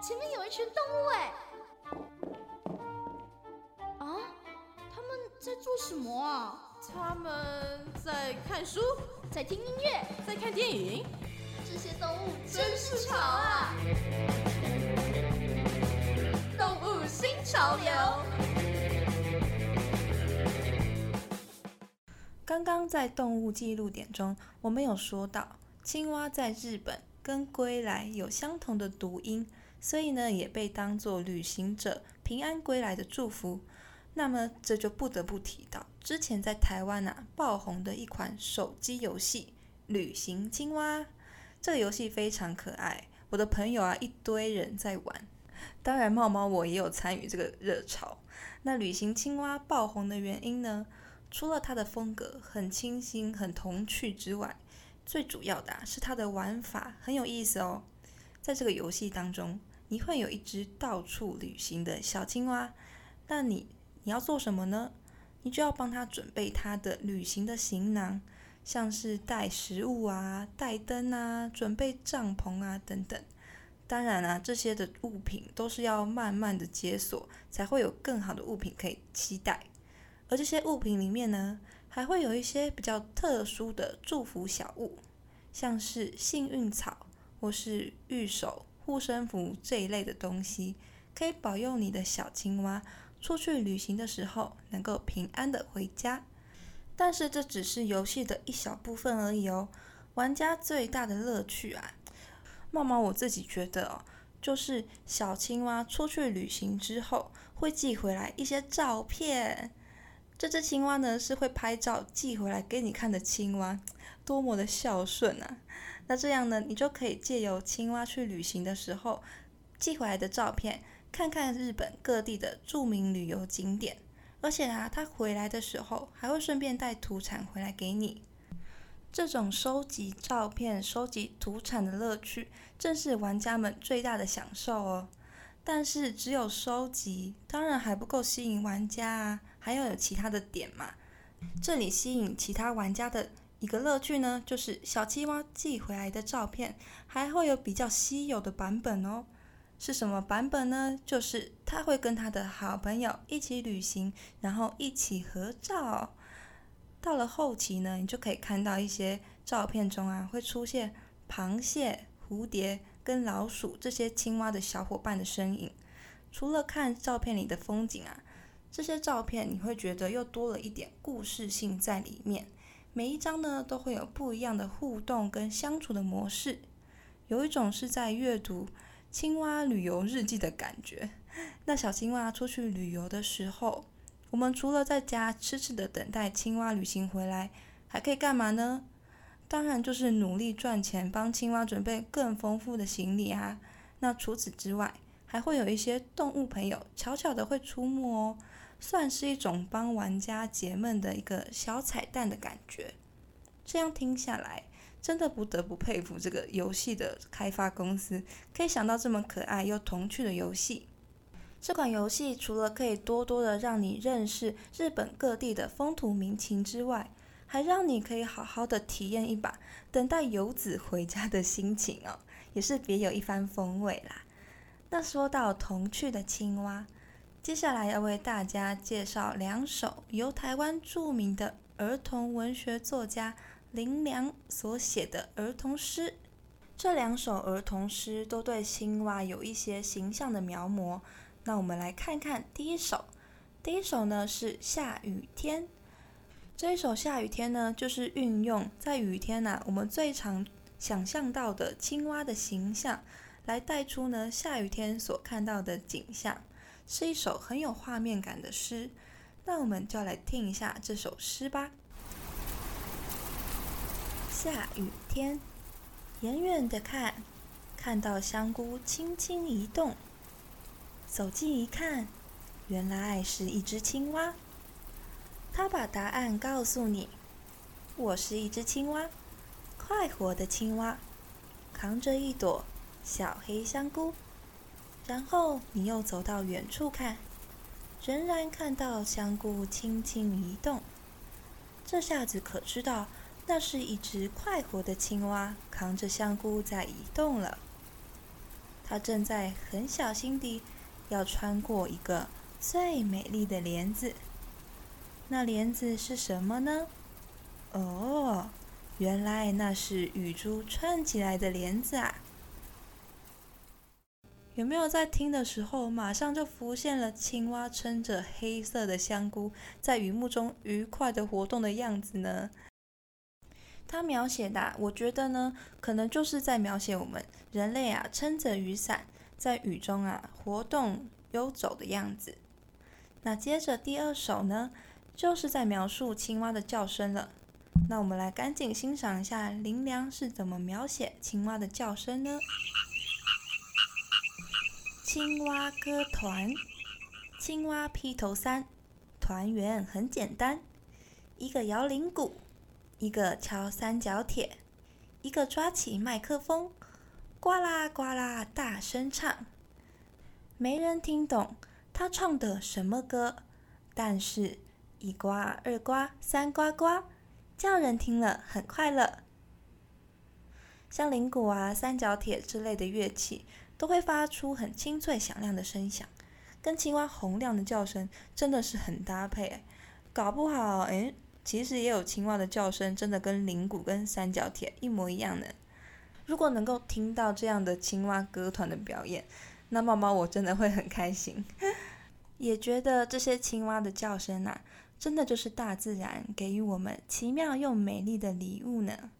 前面有一群动物哎！啊，他们在做什么啊？他们在看书，在听音乐，在看电影。这些动物真是潮啊！动物新潮流。刚刚在动物记录点中，我们有说到青蛙在日本跟归来有相同的读音，所以呢也被当作旅行者平安归来的祝福。那么这就不得不提到之前在台湾啊爆红的一款手机游戏《旅行青蛙》。这个游戏非常可爱，我的朋友啊一堆人在玩，当然猫猫我也有参与这个热潮。那《旅行青蛙》爆红的原因呢？除了它的风格很清新、很童趣之外，最主要的是它的玩法很有意思哦。在这个游戏当中，你会有一只到处旅行的小青蛙，那你你要做什么呢？你就要帮它准备它的旅行的行囊，像是带食物啊、带灯啊、准备帐篷啊等等。当然啊，这些的物品都是要慢慢的解锁，才会有更好的物品可以期待。而这些物品里面呢，还会有一些比较特殊的祝福小物，像是幸运草或是玉手、护身符这一类的东西，可以保佑你的小青蛙出去旅行的时候能够平安的回家。但是这只是游戏的一小部分而已哦。玩家最大的乐趣啊，茂茂我自己觉得哦，就是小青蛙出去旅行之后会寄回来一些照片。这只青蛙呢是会拍照寄回来给你看的青蛙，多么的孝顺啊！那这样呢，你就可以借由青蛙去旅行的时候寄回来的照片，看看日本各地的著名旅游景点。而且啊，它回来的时候还会顺便带土产回来给你。这种收集照片、收集土产的乐趣，正是玩家们最大的享受哦。但是只有收集，当然还不够吸引玩家啊，还要有其他的点嘛。这里吸引其他玩家的一个乐趣呢，就是小青蛙寄回来的照片还会有比较稀有的版本哦。是什么版本呢？就是他会跟他的好朋友一起旅行，然后一起合照。到了后期呢，你就可以看到一些照片中啊，会出现螃蟹、蝴蝶。跟老鼠这些青蛙的小伙伴的身影，除了看照片里的风景啊，这些照片你会觉得又多了一点故事性在里面。每一张呢都会有不一样的互动跟相处的模式，有一种是在阅读青蛙旅游日记的感觉。那小青蛙出去旅游的时候，我们除了在家痴痴的等待青蛙旅行回来，还可以干嘛呢？当然就是努力赚钱，帮青蛙准备更丰富的行李啊。那除此之外，还会有一些动物朋友悄悄的会出没哦，算是一种帮玩家解闷的一个小彩蛋的感觉。这样听下来，真的不得不佩服这个游戏的开发公司，可以想到这么可爱又童趣的游戏。这款游戏除了可以多多的让你认识日本各地的风土民情之外，还让你可以好好的体验一把等待游子回家的心情哦，也是别有一番风味啦。那说到童趣的青蛙，接下来要为大家介绍两首由台湾著名的儿童文学作家林良所写的儿童诗。这两首儿童诗都对青蛙有一些形象的描摹。那我们来看看第一首，第一首呢是下雨天。这一首下雨天呢，就是运用在雨天呐，我们最常想象到的青蛙的形象，来带出呢下雨天所看到的景象，是一首很有画面感的诗。那我们就来听一下这首诗吧。下雨天，远远的看，看到香菇轻轻移动，走近一看，原来是一只青蛙。他把答案告诉你：“我是一只青蛙，快活的青蛙，扛着一朵小黑香菇。”然后你又走到远处看，仍然看到香菇轻轻移动。这下子可知道，那是一只快活的青蛙扛着香菇在移动了。它正在很小心地要穿过一个最美丽的帘子。那帘子是什么呢？哦，原来那是雨珠串起来的帘子啊！有没有在听的时候，马上就浮现了青蛙撑着黑色的香菇，在雨幕中愉快的活动的样子呢？他描写的，我觉得呢，可能就是在描写我们人类啊，撑着雨伞在雨中啊活动游走的样子。那接着第二首呢，就是在描述青蛙的叫声了。那我们来赶紧欣赏一下林良是怎么描写青蛙的叫声呢？青蛙歌团，青蛙披头三，团圆很简单，一个摇铃鼓。一个敲三角铁，一个抓起麦克风，呱啦呱啦大声唱。没人听懂他唱的什么歌，但是一呱二呱三呱呱，叫人听了很快乐。像铃鼓啊、三角铁之类的乐器，都会发出很清脆响亮的声响，跟青蛙洪亮的叫声真的是很搭配。搞不好，哎。其实也有青蛙的叫声，真的跟铃鼓跟三角铁一模一样呢。如果能够听到这样的青蛙歌团的表演，那猫猫我真的会很开心，也觉得这些青蛙的叫声啊，真的就是大自然给予我们奇妙又美丽的礼物呢。